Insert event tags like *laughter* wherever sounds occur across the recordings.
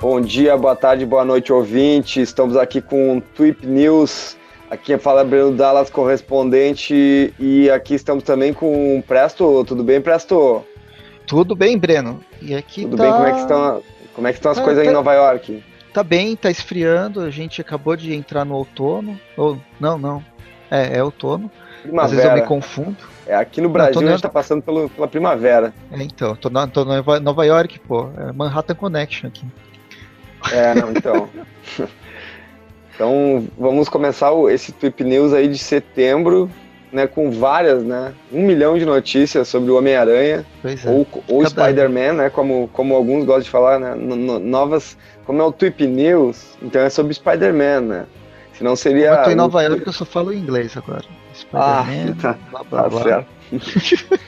Bom dia, boa tarde, boa noite, ouvinte. Estamos aqui com o Tweep News. Aqui fala Breno Dallas, correspondente. E aqui estamos também com o Presto. Tudo bem, Presto? Tudo bem, Breno. E aqui Tudo tá... bem? Como é que estão, como é que estão as Tá- coisas tá- em Nova York? Tá bem, tá esfriando. A gente acabou de entrar no outono. Ou não, não. É, é outono. Às vezes eu me Primavera. confundo. É, aqui no Brasil tô a gente está passando pelo, pela primavera. É, então, tô na, tô Nova- Nova York, pô. É Manhattan Connection aqui. É, não, então. *laughs* então, vamos começar esse Tweep News aí de setembro, né, com várias, né, um milhão de notícias sobre o Homem-Aranha, é. ou, ou Spider-Man, né, como, como alguns gostam de falar, né, no- no- novas, como é o Tweep News, então é sobre Spider-Man, né, senão seria... eu tô em Nova York, eu só falo inglês agora. Ah, Spider-Man, *laughs* tá, blá blá Tá certo. *laughs*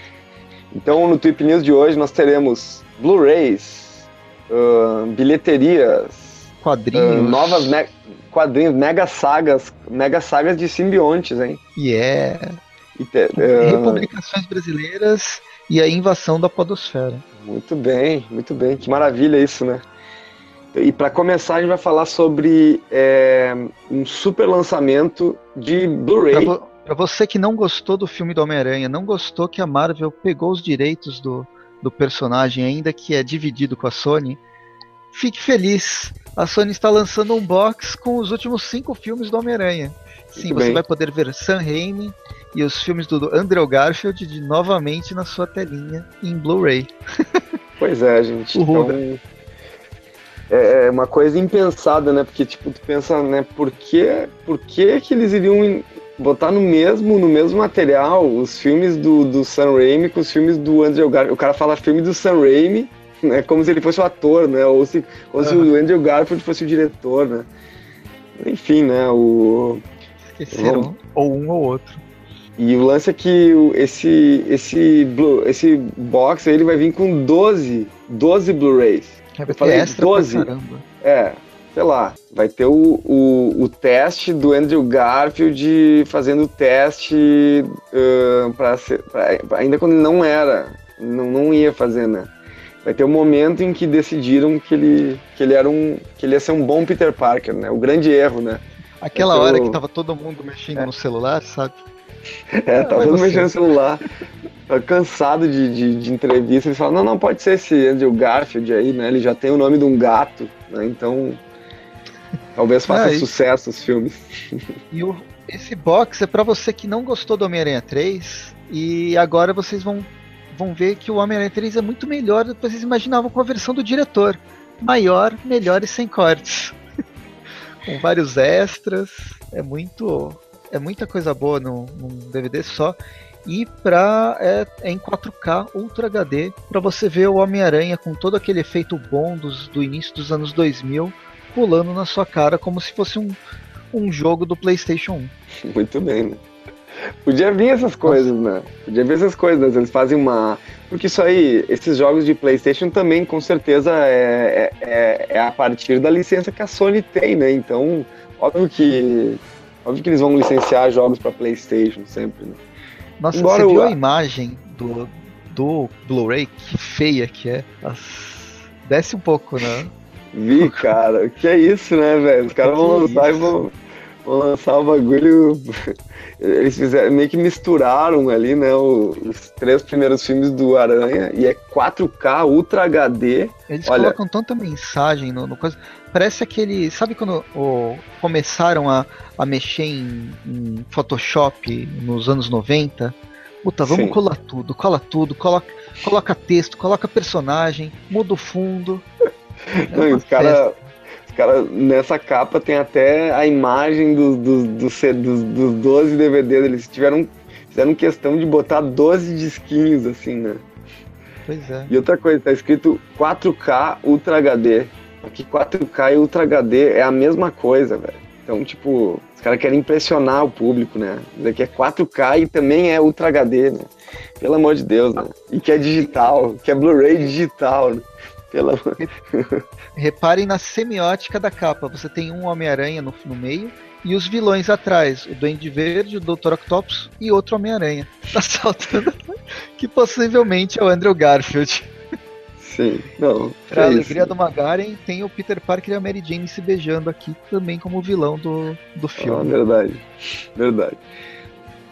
então, no Tweep News de hoje, nós teremos Blu-rays, ahn, bilheterias, Quadrinhos. novas me- quadrinhos, mega sagas, mega sagas de simbiontes, hein? E é. E te- ahn, Republicações brasileiras e a invasão da Podosfera. muito bem, muito bem, que maravilha isso, né? E para começar, a gente vai falar sobre é, um super lançamento de Pra, Blu-ray. vo- pra você que não gostou do filme do Homem-Aranha, não gostou que a Marvel pegou os direitos do, do personagem, ainda que é dividido com a Sony, fique feliz. A Sony está lançando um box com os últimos cinco filmes do Homem-Aranha. Sim, Muito você bem. vai poder ver Sam Raimi e os filmes do Andrew Garfield de, novamente na sua telinha em Blu-ray. *laughs* Pois é, gente. Uhul, Então, é é uma coisa impensada, né? Porque, tipo, tu pensa, né, por que, por que, que eles iriam botar no mesmo, no mesmo material os filmes do, do Sam Raimi com os filmes do Andrew Garfield? O cara fala filme do Sam Raimi, né? *laughs* Como se ele fosse o ator, né? Ou se, ou se o Andrew Garfield fosse o diretor, né? Enfim, né? O... Esqueceram ou um ou outro. E o lance é que esse, esse, Blu, esse box aí, ele vai vir com 12, 12 Blu-rays. É, ter falei extra 12. pra caramba. É, sei lá, vai ter o, o, o teste do Andrew Garfield fazendo o teste ahn, pra ser, pra- ainda quando ele não era, não, não ia fazer, né? Vai ter o momento em que decidiram que ele, que ele era um, que ele ia ser um bom Peter Parker, né? O grande erro, né? Aquela tô- hora que tava todo mundo mexendo no celular, sabe? *laughs* É, tava vai todo você. mexendo no celular, tava cansado de, de, de entrevista, eles falam, não, não, pode ser esse Andrew Garfield aí, né? Ele já tem o nome de um gato, né? Então, talvez faça Ah, e- sucesso os filmes. *laughs* E o- esse box é pra você que não gostou do Homem-Aranha 3 e agora vocês vão, vão ver que o Homem-Aranha 3 é muito melhor do que vocês imaginavam com a versão do diretor. Maior, melhor e sem cortes. *laughs* com vários extras. É muito. É muita coisa boa num, num DVD só. E pra, é, é em 4K Ultra HD para você ver o Homem-Aranha com todo aquele efeito bom dos, do início dos anos 2000 pulando na sua cara como se fosse um, um jogo do PlayStation 1. Muito bem, né? Podia vir essas coisas, né? Podia vir essas coisas, né? Eles fazem uma. Porque isso aí, esses jogos de PlayStation também, com certeza, é, é, é- é a partir da licença que a Sony tem, né? Então, óbvio que. Óbvio que eles vão licenciar jogos para PlayStation sempre, né? Nossa, Embora você viu o- a imagem do, do Blu-ray? Que feia que é. Desce um pouco, né? Vi, cara, que é isso, né, velho? Os caras vão lançar e vão, vão lançar o bagulho. *laughs* Eles fizeram, meio que misturaram ali, né, os três primeiros filmes do Aranha, e é 4K Ultra HD. Eles Olha- colocam tanta mensagem no, no coisa. Parece aquele. Sabe quando o- começaram a, a mexer em, em Photoshop nos anos 90? Puta, vamos Sim. colar tudo, cola tudo, coloca, coloca texto, coloca personagem, muda o fundo. *laughs* Não, os caras. Cara, nessa capa tem até a imagem dos do, do, C- dos, dos 12 DVDs. Eles tiveram. Fizeram questão de botar 12 disquinhos, assim, né? Pois é. E outra coisa, tá escrito 4K Ultra HD. Aqui 4K e Ultra HD é a mesma coisa, velho. Então, tipo, os caras querem impressionar o público, né? Que é 4K e também é Ultra HD, né? Pelo amor de Deus, né? E que é digital, que é Blu-ray digital, né? Pela... Reparem na semiótica da capa. Você tem um Homem-Aranha no, no meio e os vilões atrás, o Duende Verde, o Dr. Octopus e outro Homem-Aranha. *laughs* Tá saltando que possivelmente é o Andrew Garfield. Sim, não. Pra é alegria isso. do Magaren, tem o Peter Parker e a Mary Jane se beijando aqui também como vilão do, do Ah, filme. verdade, verdade.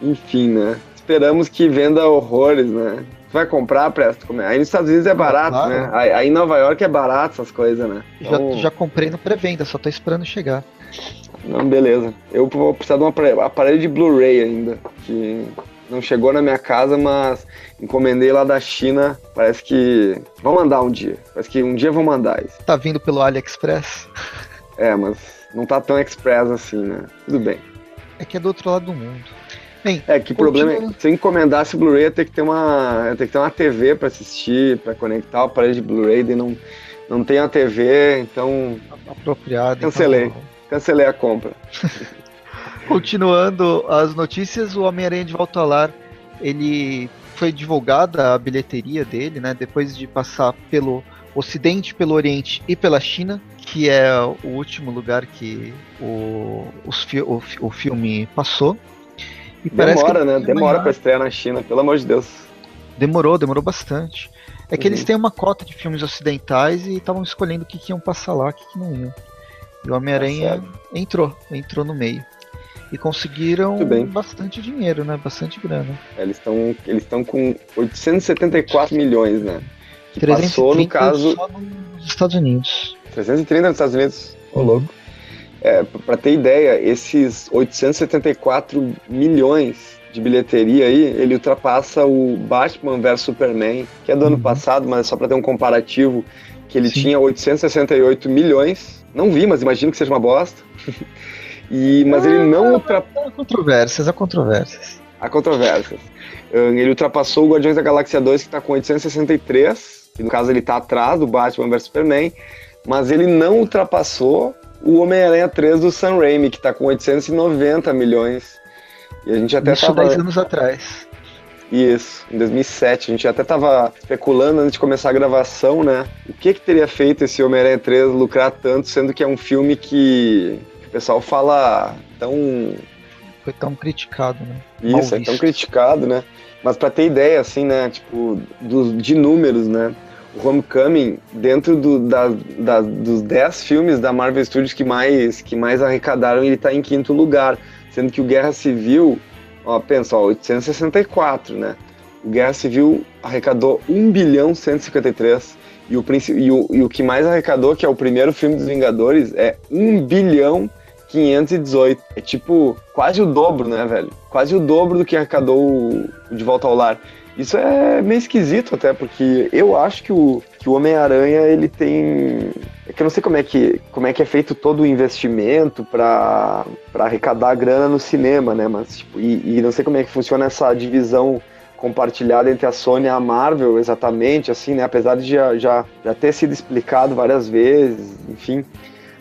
Enfim, né? Esperamos que venda horrores, né? Tu vai comprar, Presto? Como é? Aí nos Estados Unidos é barato, claro. né? Aí, em Nova York é barato essas coisas, né? Então, já, já comprei no pré-venda, só tô esperando chegar. Não, beleza. Eu vou precisar de um aparelho, aparelho de Blu-ray ainda, que não chegou na minha casa, mas encomendei lá da China. Parece que vão mandar um dia. Parece que um dia vão mandar isso. Tá vindo pelo AliExpress? É, mas não tá tão express assim, né? Tudo bem. É que é do outro lado do mundo. Bem, É que o problema é se encomendasse Blu-ray, ia ter que ter uma, ia ter que ter uma TV pra assistir, pra conectar o aparelho de Blu-ray, daí não, não tem a TV, então apropriado. Cancelei. então- cancelei a compra. *laughs* Continuando as notícias, o Homem-Aranha de Volta ao Lar, ele foi divulgada a bilheteria dele, né? Depois de passar pelo Ocidente, pelo Oriente e pela China, que é o último lugar que o, os fi- o, o filme passou. E Demora, que né? Demora pra estrear na China, pelo amor de Deus. Demorou, demorou bastante. É que Uhum. eles têm uma cota de filmes ocidentais e estavam escolhendo o que, que iam passar lá, o que, que não iam. E o Homem-Aranha Tá entrou, entrou no meio. E conseguiram bastante dinheiro, né? Bastante grana. Eles estão eles estão com 874 milhões, né? Que 330 passou, no caso, só nos Estados Unidos. 330 nos Estados Unidos. Ô, Uhum. louco. É, pra ter ideia, esses 874 milhões de bilheteria aí, ele ultrapassa o Batman vs Superman, que é do ano Uhum. passado, mas só pra ter um comparativo, que ele Sim. tinha 868 milhões. Não vi, mas imagino que seja uma bosta. *laughs* e, mas ele não ultrapassou. Há controvérsias, há controvérsias. Há controvérsias. Ele ultrapassou o Guardiões da Galáxia 2, que tá com 863, que no caso ele tá atrás do Batman vs Superman, mas ele não ultrapassou o Homem-Aranha 3 do Sam Raimi, que tá com 890 milhões. E a gente até Isso tava... 10 anos atrás. Isso, em 2007. A gente até tava especulando antes de começar a gravação, né? O que que teria feito esse Homem-Aranha 3 lucrar tanto, sendo que é um filme que o pessoal fala tão Foi tão criticado, né? Mal Isso, é tão visto. criticado, né? Mas pra ter ideia, assim, né? Tipo, dos, de números, né? Homecoming, dentro do, da, da- dos 10 filmes da Marvel Studios que mais, que mais arrecadaram, ele tá em quinto lugar. Sendo que o Guerra Civil, ó, pensa, ó, 864, né? O Guerra Civil arrecadou 1 bilhão 153. E o, e, o, e o que mais arrecadou, que é o primeiro filme dos Vingadores, é 1 bilhão 518. É tipo quase o dobro, né, velho? Quase o dobro do que arrecadou o De Volta ao Lar. Isso é meio esquisito até, porque eu acho que o, que o Homem-Aranha, ele tem... É que eu não sei como é que, como é, que é feito todo o investimento pra arrecadar grana no cinema, né? Mas, tipo, e, e não sei como é que funciona essa divisão compartilhada entre a Sony e a Marvel, exatamente, assim, né? Apesar de já, já, já ter sido explicado várias vezes, enfim.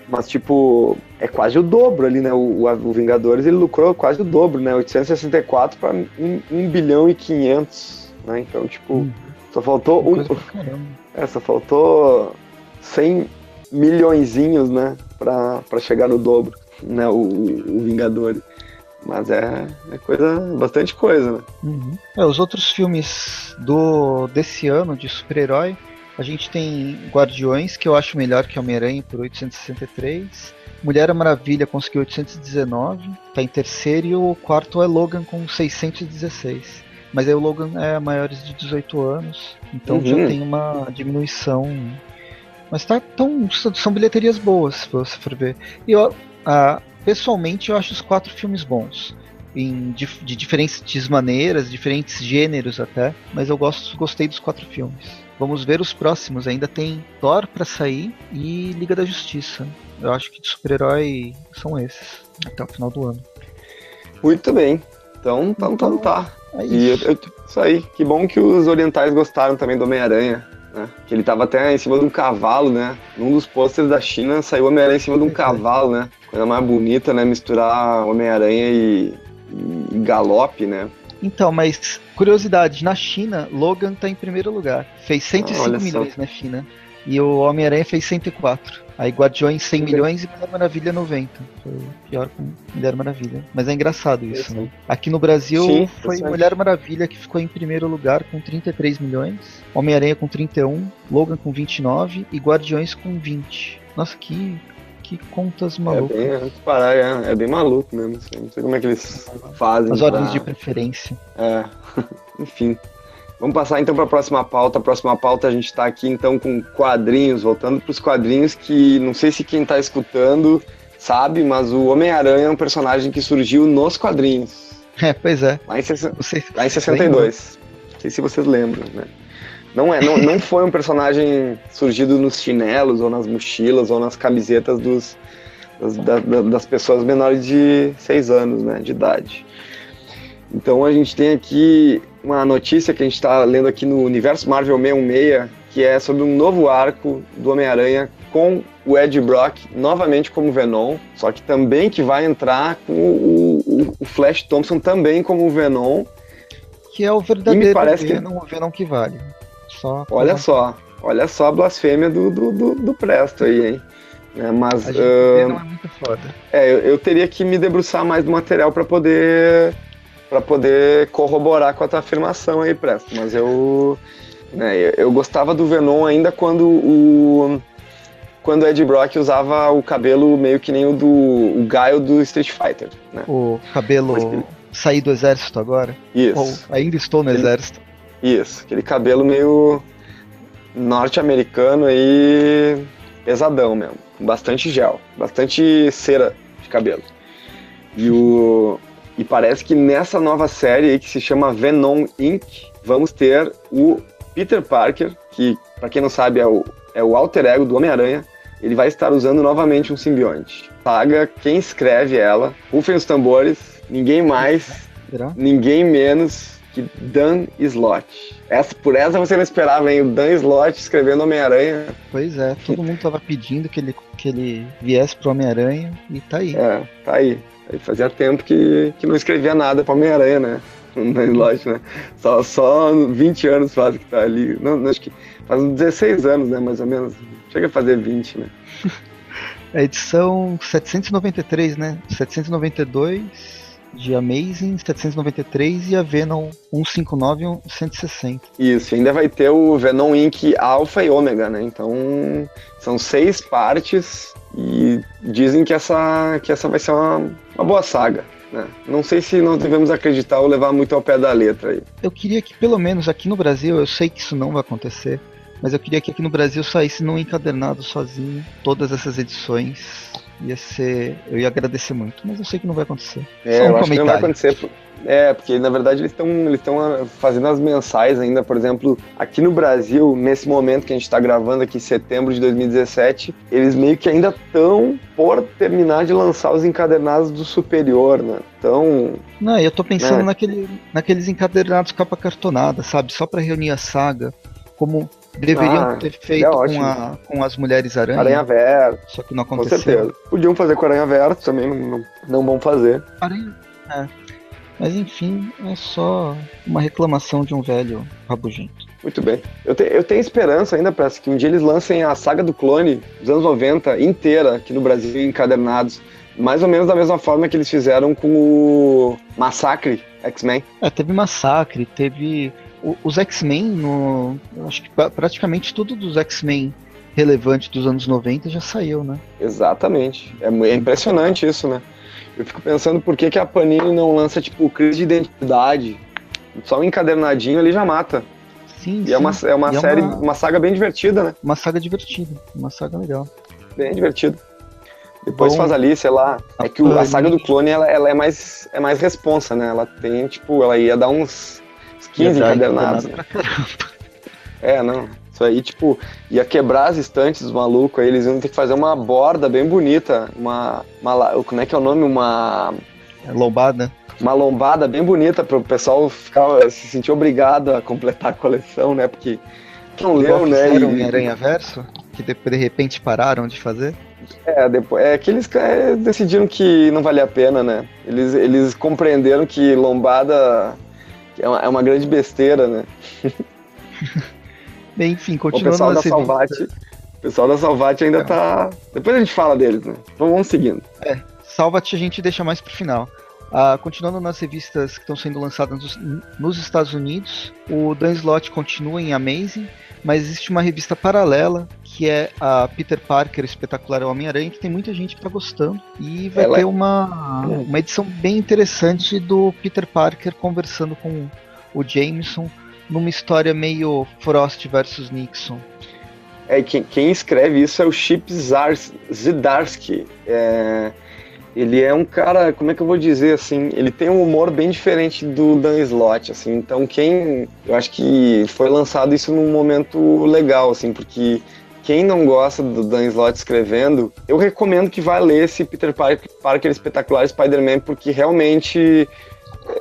Mas, tipo, é quase o dobro ali, né? O, o, o Vingadores, ele lucrou quase o dobro, né? 864 para 1, 1 bilhão e 500, né? Então, tipo, Hum. só faltou um, é, só faltou 100 milhõezinhos, né? Pra, pra chegar no dobro, né? O, o, o Vingadores. Mas é, é coisa, bastante coisa, né? Uhum. É, os outros filmes do desse ano de super-herói, a gente tem Guardiões, que eu acho melhor que Homem-Aranha por 863. Mulher Maravilha conseguiu 819, tá em terceiro, e o quarto é Logan com 616. Mas aí o Logan é maiores de 18 anos, então Uhum. já tem uma diminuição. Mas tá tão, são bilheterias boas, se você for ver. E eu, ah, pessoalmente eu acho os quatro filmes bons em, de, de diferentes maneiras, diferentes gêneros até, mas eu gosto, gostei dos quatro filmes. Vamos ver os próximos, ainda tem Thor pra sair e Liga da Justiça. Eu acho que de super-herói são esses, até o final do ano. Muito bem. Então, então, então tá. É E isso. eu- eu- isso aí. Que bom que os orientais gostaram também do Homem-Aranha. Né? Que ele tava até em cima de um cavalo, né? Num dos pôsteres da China saiu o Homem-Aranha em cima de um é. cavalo, né? Coisa mais bonita, né? Misturar Homem-Aranha e, e galope, né? Então, mas curiosidade, na China, Logan tá em primeiro lugar. Fez 105 Ah, olha só. milhões na China. E o Homem-Aranha fez 104. Aí Guardiões 100 milhões e Mulher Maravilha 90. Foi pior com Mulher Maravilha. Mas é engraçado isso, né? Aqui no Brasil Sim, foi. Mulher Maravilha que ficou em primeiro lugar com 33 milhões, Homem-Aranha com 31, Logan com 29 e Guardiões com 20. Nossa, que, que contas É malucas. bem, é, parar, é, é bem maluco mesmo. assim. Não sei como é que eles fazem. As ordens pra- de preferência. É, *laughs* enfim. Vamos passar então para a próxima pauta. A próxima pauta a gente está aqui então com quadrinhos, voltando para os quadrinhos que não sei se quem está escutando sabe, mas o Homem-Aranha é um personagem que surgiu nos quadrinhos, É, pois é. lá em, se lá em vocês 62. Não sei se vocês lembram, né? Não, é, não, não foi um personagem surgido nos chinelos, ou nas mochilas, ou nas camisetas dos, das, da- da- das pessoas menores de 6 anos né, de idade. Então a gente tem aqui uma notícia que a gente está lendo aqui no Universo Marvel 616, que é sobre um novo arco do Homem-Aranha com o Ed Brock novamente como Venom, só que também que vai entrar com o, o- o Flash Thompson também como Venom. Que é o verdadeiro parece que- Venom, o Venom que vale. Só Olha só, olha só a blasfêmia do, do, do, do Presto aí, hein? É, mas Venom é muito foda. é, eu, eu teria que me debruçar mais do material para poder para poder corroborar com a tua afirmação aí, Presto. Mas eu, né, eu, gostava do Venom ainda quando o quando o Ed Brock usava o cabelo meio que nem o do o Gaio do Street Fighter, né? O cabelo Mas sair do exército agora. Ou Isso, ainda estou no exército. isso, aquele cabelo meio norte-americano aí pesadão mesmo, bastante gel, bastante cera de cabelo. E o e parece que nessa nova série aí que se chama Venom Inc, vamos ter o Peter Parker, que pra quem não sabe é o, é o alter ego do Homem-Aranha, ele vai estar usando novamente um simbionte. Saga, quem escreve ela, rufem os tambores, ninguém mais ninguém menos que Dan Slott. Essa, por essa você não esperava, hein? O Dan Slott escrevendo Homem-Aranha. Pois é, todo mundo tava pedindo que ele, que ele viesse pro Homem-Aranha e tá aí. É, tá aí. Aí fazia tempo que, que não escrevia nada pra Homem-Aranha, né? *laughs* Dan Slott, né? Só, só 20 anos faz que tá ali. Não, não, acho que faz uns 16 anos, né? Mais ou menos. Chega a fazer 20, né? *laughs* A edição 793, né? 792 de Amazing, 793 e a Venom 159 e 160. Isso, ainda vai ter o Venom Inc. Alpha e Ômega, né? Então são seis partes e dizem que essa, que essa vai ser uma, uma boa saga. Né? Não sei se nós devemos acreditar ou levar muito ao pé da letra aí. Eu queria que pelo menos aqui no Brasil, eu sei que isso não vai acontecer, mas eu queria que aqui no Brasil saísse num encadernado sozinho todas essas edições. Ia ser. Eu ia agradecer muito, mas eu sei que não vai acontecer. É, Só um eu acho que não vai comentário. acontecer. É, porque na verdade eles estão eles tão ah, fazendo as mensais ainda, por exemplo, aqui no Brasil, nesse momento que a gente está gravando aqui, setembro de 2017, eles meio que ainda estão por terminar de lançar os encadernados do Superior, né? Então, Não, eu tô pensando É. naquele, naqueles encadernados capa cartonada, sabe? Só pra reunir a saga, como deveriam Ah, ter feito é com, a, com as Mulheres Aranha, Aranha Verso, só que não com aconteceu. certeza. Podiam fazer com Aranha Verso também, não, não, não vão fazer. Aranha, é. Mas enfim, é só uma reclamação de um velho rabugento. Muito bem. Eu, te- eu tenho esperança ainda, para que um dia eles lancem a saga do clone dos anos 90 inteira aqui no Brasil, encadernados. Mais ou menos da mesma forma que eles fizeram com o Massacre X-Men. É, teve Massacre, teve o- os X-Men no. Eu acho que pra- praticamente tudo dos X-Men relevante dos anos 90 já saiu, né? Exatamente. É, é impressionante isso, né? Eu fico pensando por que, que a Panini não lança, tipo, crise de identidade. Só um encadernadinho ali já mata. Sim, E é uma, é uma E é série, uma- uma saga bem divertida, né? uma saga divertida, uma saga legal. Bem divertida. Depois Bom, faz ali, sei lá. É que o- a saga do clone ela, ela é mais é mais responsa, né? Ela tem, tipo, ela ia dar uns, uns 15 Ia dar encadernados. encadernado né? É, não. Isso aí, tipo, ia quebrar as estantes dos malucos, aí eles iam ter que fazer uma borda bem bonita, uma, uma como é que é o nome? Uma, É lombada. uma lombada bem bonita para o pessoal ficar, se sentir obrigado a completar a coleção, né? Porque não leu, né? e- em Aranha Verso, que de, de repente pararam de fazer. É, depois, é que eles é, decidiram que não valia a pena, né? Eles, eles compreenderam que lombada é uma, é uma grande besteira, né? *laughs* Bem, enfim, O continuando pessoal da Salvati, O pessoal da Salvat ainda tá. Depois a gente fala deles, né? Então vamos seguindo. É, Salvat a gente deixa mais pro final. Uh, continuando nas revistas que estão sendo lançadas nos, nos, Estados Unidos, o Dan Slott continua em Amazing, mas existe uma revista paralela que é a Peter Parker Espetacular Homem-Aranha, que tem muita gente que tá gostando. E vai Ela... ter uma, uma edição bem interessante do Peter Parker conversando com o Jameson numa história meio Frost versus Nixon. É, quem, quem escreve isso é o Chip Zdarsky. É, ele é um cara, como é que eu vou dizer assim, ele tem um humor bem diferente do Dan Slott, assim. Então quem, eu acho que foi lançado isso num momento legal, assim, porque quem não gosta do Dan Slott escrevendo, eu recomendo que vá ler esse Peter Parker, Parker Espetacular Spider-Man, porque realmente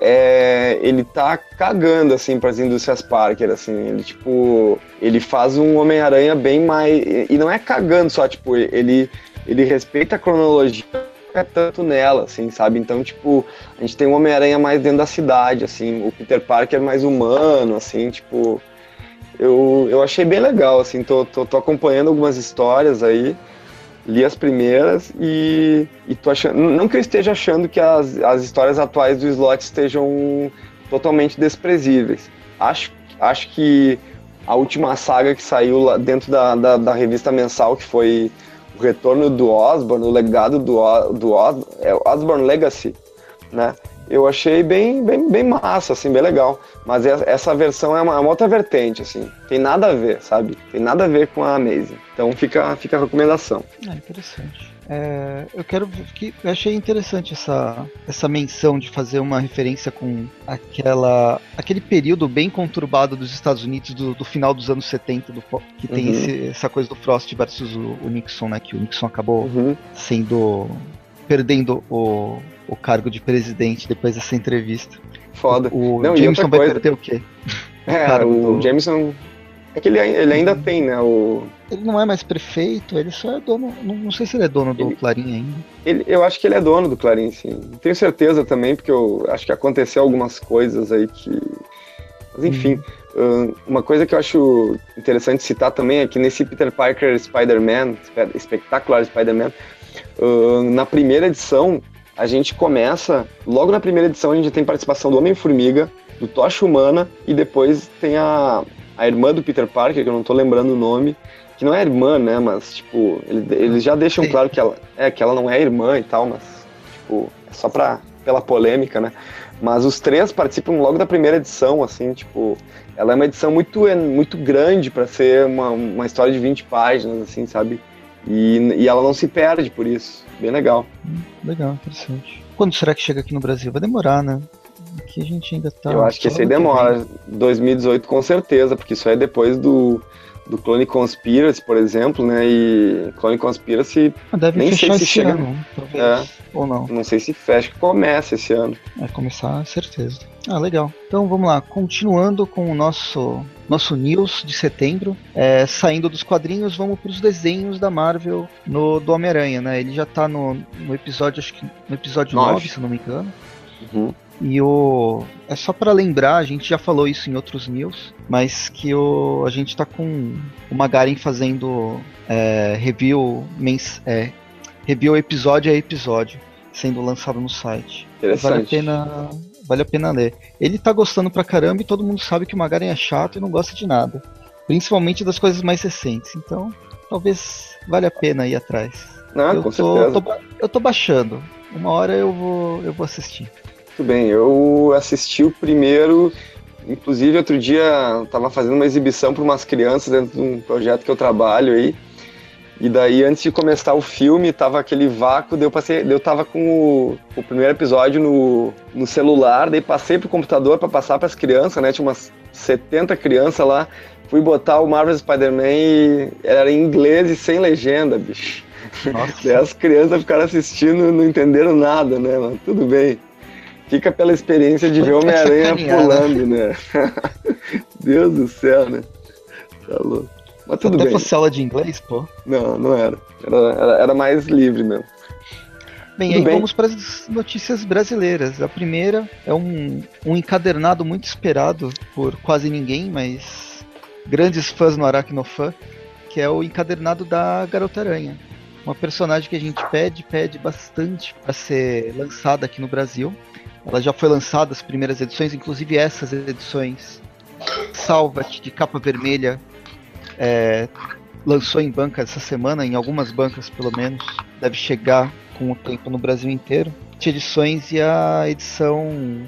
é, ele tá cagando, assim, para as indústrias Parker, assim. Ele, tipo, ele faz um Homem-Aranha bem mais... E não é cagando só, tipo, ele, ele respeita a cronologia é tanto nela, assim, sabe? Então, tipo, a gente tem um Homem-Aranha mais dentro da cidade, assim, o Peter Parker mais humano, assim, tipo, eu, eu achei bem legal, assim, tô, tô, tô acompanhando algumas histórias aí, li as primeiras e, e tô achando, não que eu esteja achando que as, as histórias atuais do Slot estejam totalmente desprezíveis. Acho, acho que a última saga que saiu lá dentro da, da, da revista mensal, que foi o retorno do Osborn, o legado do, do Os, é, Osborn Legacy, né? eu achei bem, bem, bem massa, assim, bem legal. Mas essa versão é uma, é uma, outra vertente, assim. Tem nada a ver, sabe? Tem nada a ver com a Amazing. Então fica, fica a recomendação. Ah, interessante. É, eu quero que eu achei interessante essa, essa menção de fazer uma referência com aquela aquele período bem conturbado dos Estados Unidos do, do final dos anos 70 do, que tem uhum. esse, essa coisa do Frost versus o, o, Nixon, né? Que o Nixon acabou uhum. sendo perdendo o, o cargo de presidente depois dessa entrevista. Foda. O Não, Jameson vai perder o quê? É, o, o Jameson. É que ele, ele ainda uhum. tem, né? O... Ele não é mais prefeito, ele só é dono. Não, não sei se ele é dono do ele, Clarim ainda. Ele, eu acho que ele é dono do Clarim, sim. Tenho certeza também, porque eu acho que aconteceu algumas coisas aí que. Mas enfim. Hum. uma coisa que eu acho interessante citar também é que nesse Peter Parker Spider-Man, espetacular Spider-Man, na primeira edição, a gente começa, logo na primeira edição, a gente tem participação do Homem-Formiga, do Tocha Humana, e depois tem a, a irmã do Peter Parker, que eu não tô lembrando o nome, que não é irmã, né, mas, tipo, eles, eles já deixam Sim. claro que ela, é, que ela não é irmã e tal, mas, tipo, é só pra, pela polêmica, né. Mas os três participam logo da primeira edição, assim, tipo, ela é uma edição muito, muito grande para ser uma, uma história de 20 páginas, assim, sabe? E, e ela não se perde por isso. Bem legal. Legal, interessante. Quando será que chega aqui no Brasil? Vai demorar, né? Aqui a gente ainda tá. Eu acho que esse aí demora. 2018 com certeza, porque isso é depois do, do Clone Conspiracy, por exemplo, né? E Clone Conspiracy. Deve nem sei se chega. Ano. É, ou não. Não sei se fecha, que começa esse ano. Vai começar, certeza. Ah, legal. Então vamos lá, continuando com o nosso nosso news de setembro, é, saindo dos quadrinhos, vamos para os desenhos da Marvel no do Homem-Aranha, né? Ele já está no, no episódio, acho que no episódio 9, 9 se não me engano. Uhum. E o. É só para lembrar, a gente já falou isso em outros news, mas que o, a gente tá com o Magaren fazendo é, review, mens, é, review episódio a episódio, sendo lançado no site. Vale a pena. Vale a pena ler. Ele tá gostando pra caramba e todo mundo sabe que o Magaren é chato e não gosta de nada. Principalmente das coisas mais recentes. Então, talvez valha a pena ir atrás. Ah, eu, com tô, certeza. Tô, eu tô baixando. Uma hora eu vou, eu vou assistir. Muito bem, eu assisti o primeiro, inclusive outro dia estava fazendo uma exibição para umas crianças dentro de um projeto que eu trabalho aí. E daí, antes de começar o filme, tava aquele vácuo, daí eu, passei, daí eu tava com o, o primeiro episódio no, no celular, daí passei pro computador para passar para as crianças, né? Tinha umas 70 crianças lá. Fui botar o Marvel Spider-Man e era em inglês e sem legenda, bicho. Nossa. *laughs* Daí as crianças ficaram assistindo não entenderam nada, né? Tudo bem. Fica pela experiência de ver Homem-Aranha pulando, né? *laughs* Deus do céu, né? Tá louco. Mas tudo Até bem. fosse aula de inglês, pô? Não, não era. Era, era, era mais livre mesmo. Bem, Tudo aí bem? vamos para as notícias brasileiras. A primeira é um, um encadernado muito esperado por quase ninguém, mas grandes fãs no Aracnofã, que é o encadernado da Garota Aranha. Uma personagem que a gente pede, pede bastante para ser lançada aqui no Brasil. Ela já foi lançada as primeiras edições, inclusive essas edições. Salva-te de capa vermelha é, lançou em banca essa semana, em algumas bancas pelo menos. Deve chegar com o tempo no Brasil inteiro. Edições e a edição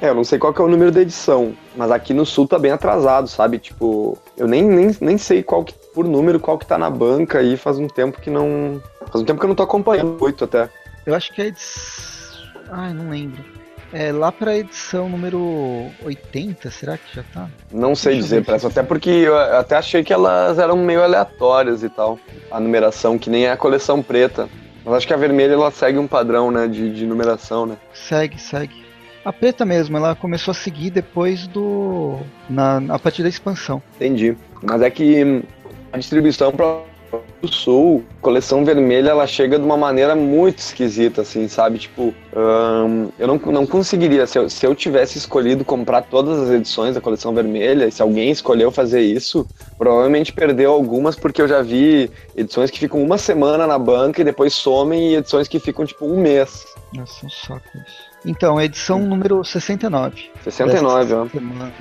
é, eu não sei qual que é o número da edição, mas aqui no sul tá bem atrasado, sabe? Tipo, eu nem, nem, nem sei qual que, por número, qual que tá na banca aí faz um tempo que não. Faz um tempo que eu não tô acompanhando oito até. Eu acho que é edição. Ai, não lembro. É lá pra edição número 80, será que já tá? Não sei Deixa dizer, Pressa, até porque eu até achei que elas eram meio aleatórias e tal. A numeração, que nem é a coleção preta. Mas acho que a vermelha ela segue um padrão, né, de, de numeração, né? Segue, segue. A preta mesmo, ela começou a seguir depois do. Na, a partir da expansão. Entendi. Mas é que a distribuição para o Sul, coleção vermelha, ela chega de uma maneira muito esquisita, assim, sabe? Tipo, hum, eu não, não conseguiria, se eu, se eu tivesse escolhido comprar todas as edições da coleção vermelha, se alguém escolheu fazer isso, provavelmente perdeu algumas, porque eu já vi edições que ficam uma semana na banca e depois somem, e edições que ficam, tipo, um mês. Nossa, um saco isso. Então, edição número 69. 69, ó. Semana,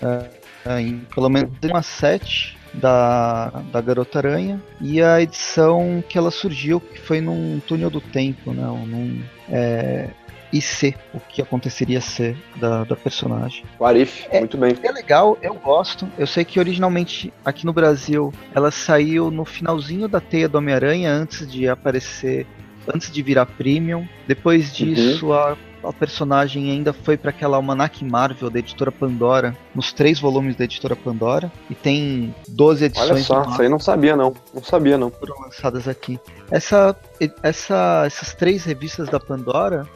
é, é, em pelo menos uma 7 da, da Garota Aranha. E a edição que ela surgiu, que foi num túnel do tempo, né? Num é, IC, o que aconteceria ser da, da personagem. O Arif, é, muito bem. É legal, eu gosto. Eu sei que originalmente aqui no Brasil ela saiu no finalzinho da teia do Homem-Aranha, antes de aparecer antes de virar premium. Depois uhum. disso, uhum. a, a, personagem ainda foi para aquela Almanac Marvel da editora Pandora, nos três volumes da editora Pandora. E tem 12 edições. Olha só, isso aí não sabia não. Não sabia não. Foram lançadas aqui. Essa, essa, essas três revistas da Pandora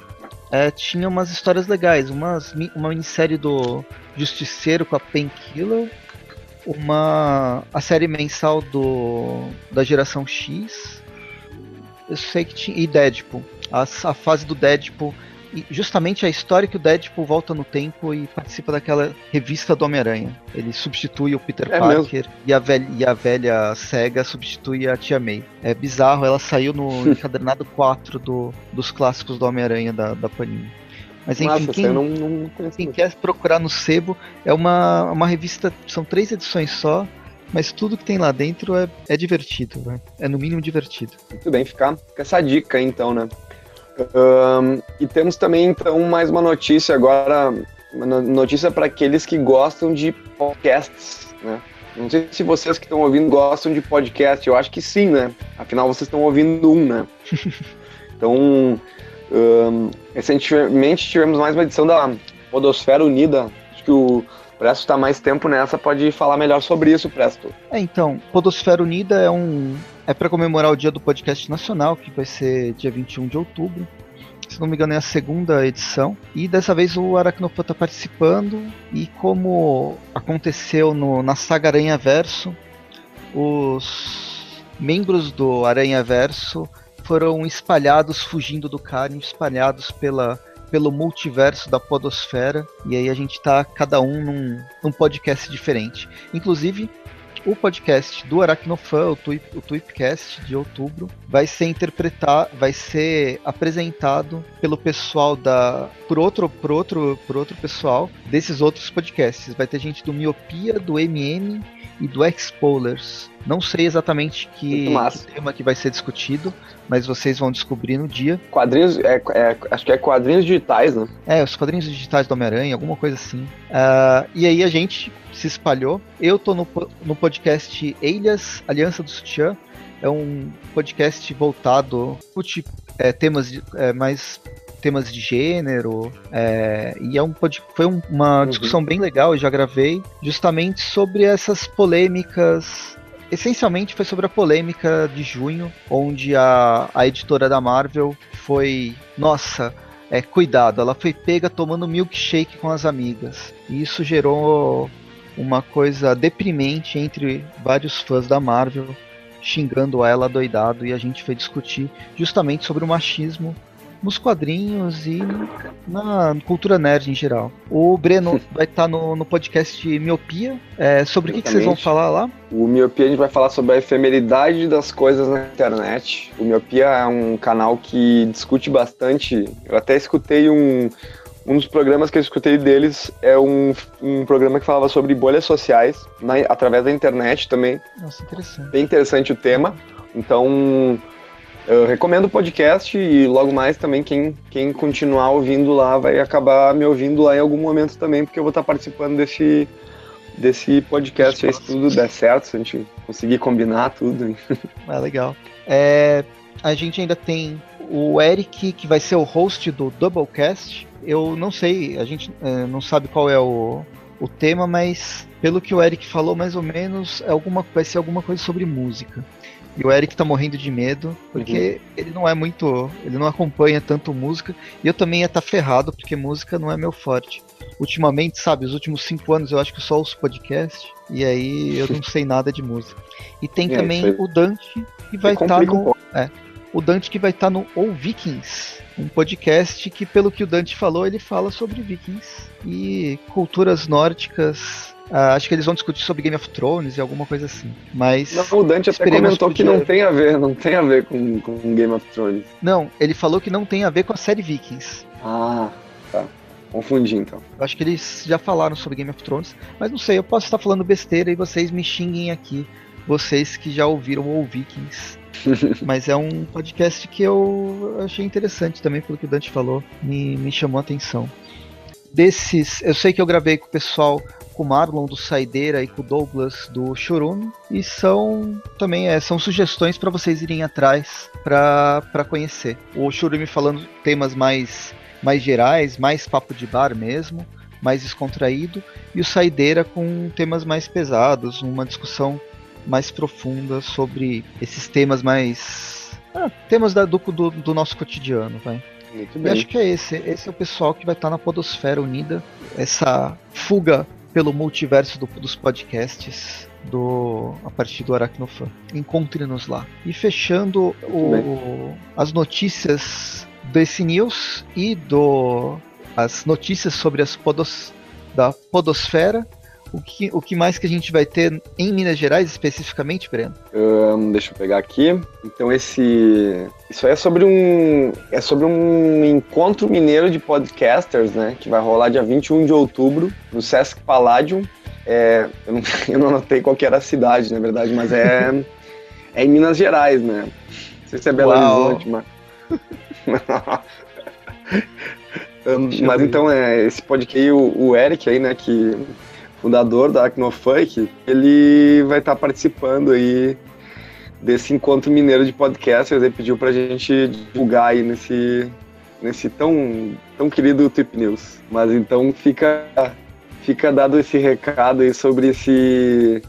é, tinha umas histórias legais. Umas, uma minissérie do Justiceiro com a Painkiller. Uma a série mensal do da geração X eu sei que tinha. E Deadpool. A, a fase do Deadpool. Justamente a história que o Deadpool volta no tempo e participa daquela revista do Homem-Aranha. Ele substitui o Peter é Parker e a, velha, e a velha cega substitui a Tia May. É bizarro, ela saiu no *laughs* encadernado 4 do, dos clássicos do Homem-Aranha da, da Panini. Mas enfim, Nossa, quem, não, não quem quer procurar no sebo, é uma, uma revista, são três edições só, mas tudo que tem lá dentro é, é divertido, né? É no mínimo divertido. Muito bem, fica, fica essa dica aí, então, né? Um, e temos também, então, mais uma notícia agora, uma notícia para aqueles que gostam de podcasts, né? Não sei se vocês que estão ouvindo gostam de podcast, eu acho que sim, né? Afinal, vocês estão ouvindo um, né? *laughs* então, um, recentemente tivemos mais uma edição da Podosfera Unida, acho que o Presto está mais tempo nessa, pode falar melhor sobre isso, Presto. É, então, Podosfera Unida é um é para comemorar o dia do podcast nacional, que vai ser dia 21 de outubro. Se não me engano, é a segunda edição. E dessa vez o Aracnofã está participando. E como aconteceu no, na saga Aranha Verso, os membros do Aranha Verso foram espalhados, fugindo do Carinho, espalhados pela pelo multiverso da Podosfera. E aí a gente tá cada um num, num podcast diferente. Inclusive, o podcast do Aracnofan, o, Tweep, o Tweepcast de outubro, vai ser interpretado, vai ser apresentado pelo pessoal da. por outro, por outro, por outro pessoal desses outros podcasts. Vai ter gente do Miopia, do MM e do Expoliers. Não sei exatamente que, que, tema que vai ser discutido, mas vocês vão descobrir no dia. Quadrinhos, é, é, acho que é quadrinhos digitais, né? É, os quadrinhos digitais do Homem-Aranha, alguma coisa assim. Uh, e aí a gente se espalhou. Eu tô no, no podcast Elias, Aliança do Sutiã. É um podcast voltado a é, temas é, mais temas de gênero. É, e é um, foi uma uhum. discussão bem legal, eu já gravei, justamente sobre essas polêmicas. Essencialmente foi sobre a polêmica de junho, onde a, a editora da Marvel foi. Nossa, é, cuidado, ela foi pega tomando milkshake com as amigas. E isso gerou uma coisa deprimente entre vários fãs da Marvel, xingando ela doidado, e a gente foi discutir justamente sobre o machismo nos quadrinhos e na cultura nerd em geral. O Breno *laughs* vai estar no, no podcast Miopia. É, sobre o que, que vocês vão falar lá? O Miopia a gente vai falar sobre a efemeridade das coisas na internet. O Miopia é um canal que discute bastante. Eu até escutei um, um dos programas que eu escutei deles é um, um programa que falava sobre bolhas sociais, na, através da internet também. Nossa, interessante. Bem interessante o tema. Então, eu recomendo o podcast e logo mais também quem, quem continuar ouvindo lá vai acabar me ouvindo lá em algum momento também, porque eu vou estar participando desse, desse podcast aí, se tudo der certo, se a gente conseguir combinar tudo. É *laughs* legal. É, a gente ainda tem o Eric, que vai ser o host do Doublecast. Eu não sei, a gente é, não sabe qual é o, o tema, mas pelo que o Eric falou, mais ou menos, é alguma, vai ser alguma coisa sobre música. E o Eric tá morrendo de medo, porque uhum. ele não é muito. Ele não acompanha tanto música. E eu também ia estar tá ferrado, porque música não é meu forte. Ultimamente, sabe, os últimos cinco anos eu acho que só ouço podcast. E aí eu não *laughs* sei nada de música. E tem é, também o Dante, que vai estar tá no. Um é, o Dante que vai estar tá no Ou Vikings, um podcast que, pelo que o Dante falou, ele fala sobre Vikings e culturas nórdicas. Uh, acho que eles vão discutir sobre Game of Thrones e alguma coisa assim. Mas. Não, o Dante até comentou que não tem a ver, não tem a ver com, com Game of Thrones. Não, ele falou que não tem a ver com a série Vikings. Ah, tá. Confundi então. Eu acho que eles já falaram sobre Game of Thrones, mas não sei, eu posso estar falando besteira e vocês me xinguem aqui. Vocês que já ouviram o Vikings. *laughs* Mas é um podcast que eu achei interessante também, pelo que o Dante falou, me, me chamou a atenção. Desses, eu sei que eu gravei com o pessoal, com o Marlon do Saideira e com o Douglas do Churume, e são também é, são sugestões para vocês irem atrás para conhecer. O Churume falando temas mais, mais gerais, mais papo de bar mesmo, mais descontraído, e o Saideira com temas mais pesados, uma discussão mais profunda sobre esses temas mais. Ah, temas da, do, do, do, nosso cotidiano, vai. Muito bem. E acho que é esse. Esse é o pessoal que vai estar na Podosfera Unida. Essa fuga pelo multiverso do, dos podcasts do a partir do Aracnofan. Encontre-nos lá. E fechando o, as notícias desse news e do as notícias sobre as podos, da podosfera o que, o que mais que a gente vai ter em Minas Gerais especificamente, Breno? Um, deixa eu pegar aqui. Então esse. Isso aí é sobre um. É sobre um encontro mineiro de podcasters, né? Que vai rolar dia 21 de outubro no Sesc Palladium. É, eu, não, *laughs* eu não anotei qual era a cidade, na verdade, mas é, é em Minas Gerais, né? Não sei se é Belo. Horizonte, mas. *laughs* *laughs* mas então, é, esse podcast, o, o Eric aí, né, que fundador da Acnofunk, ele vai estar participando aí desse encontro mineiro de podcasters e pediu pra gente divulgar aí nesse, nesse tão, tão querido Trip News. Mas então fica, fica dado esse recado aí sobre esse,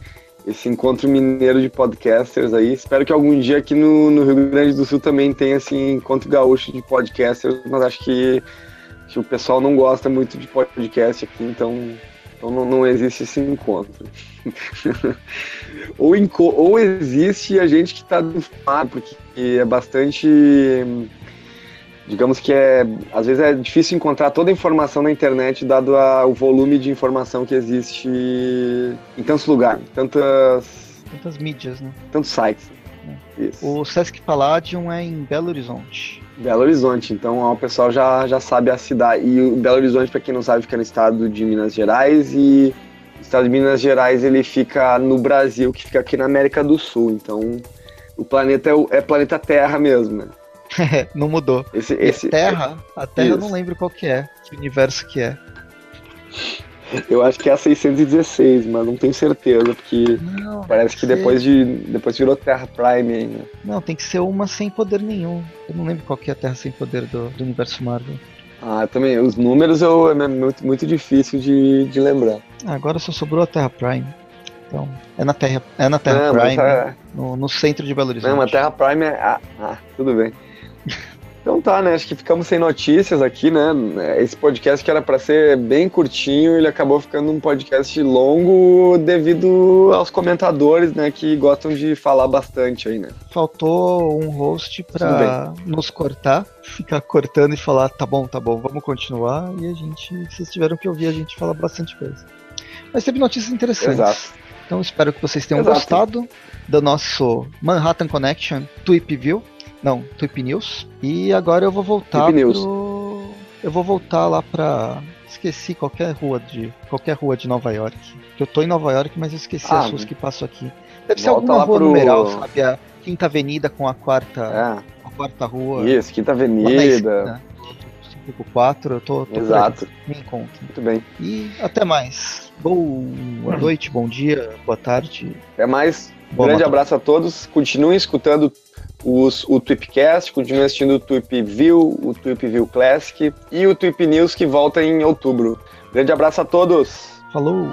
esse encontro mineiro de podcasters aí. Espero que algum dia aqui no, no Rio Grande do Sul também tenha esse encontro gaúcho de podcasters, mas acho que, que o pessoal não gosta muito de podcast aqui, então então não, não existe esse encontro. *laughs* ou, ou existe a gente que está do lado, porque é bastante. Digamos que é. Às vezes é difícil encontrar toda a informação na internet, dado a, o volume de informação que existe em tantos lugares, tantas. Tantas mídias, né? Tantos sites. É. O Sesc Palladium é em Belo Horizonte. Belo Horizonte, então ó, o pessoal já, já sabe a cidade. E o Belo Horizonte, para quem não sabe, fica no estado de Minas Gerais e o estado de Minas Gerais ele fica no Brasil, que fica aqui na América do Sul. Então o planeta é, é planeta Terra mesmo, né? *laughs* não mudou. Esse, esse, Terra? A Terra eu não lembro qual que é, que universo que é. Eu acho que é a 616, mas não tenho certeza, porque não, parece que ser... depois, de, depois virou Terra Prime ainda. Não, tem que ser uma sem poder nenhum. Eu não lembro qual que é a Terra sem poder do, do universo Marvel. Ah, também. Os números eu, é muito, muito difícil de, de lembrar. Ah, agora só sobrou a Terra Prime. Então, é na Terra, é na Terra não, Prime, tá... no, no, centro de Belo Horizonte. Não, a Terra Prime é. Ah, ah tudo bem. Então tá, né? Acho que ficamos sem notícias aqui, né? Esse podcast que era para ser bem curtinho, ele acabou ficando um podcast longo devido aos comentadores, né? Que gostam de falar bastante aí, né? Faltou um host para nos cortar, ficar cortando e falar, tá bom, tá bom, vamos continuar. E a gente, vocês tiveram que ouvir a gente falar bastante coisa. Mas teve notícias interessantes. Exato. Então espero que vocês tenham Exato. gostado do nosso Manhattan Connection Tweep View. Não, Tweep News. E agora eu vou voltar pro... Eu vou voltar lá pra. Esqueci qualquer rua de. qualquer rua de Nova York. Eu tô em Nova York, mas eu esqueci ah, as ruas que passo aqui. Deve ser alguma rua pro... numeral, sabe? A Quinta Avenida com a quarta. É. A quarta rua. Isso, Quinta Avenida. 4, eu tô, tô Exato. Me encontro. Muito bem. E até mais. Boa noite, bom dia, boa tarde. Até mais. Boa Grande abraço a todos. Continuem escutando os, o Tweepcast, continue assistindo o Tweep View, o Tweep View Classic e o Tweep News que volta em outubro. Grande abraço a todos. Falou!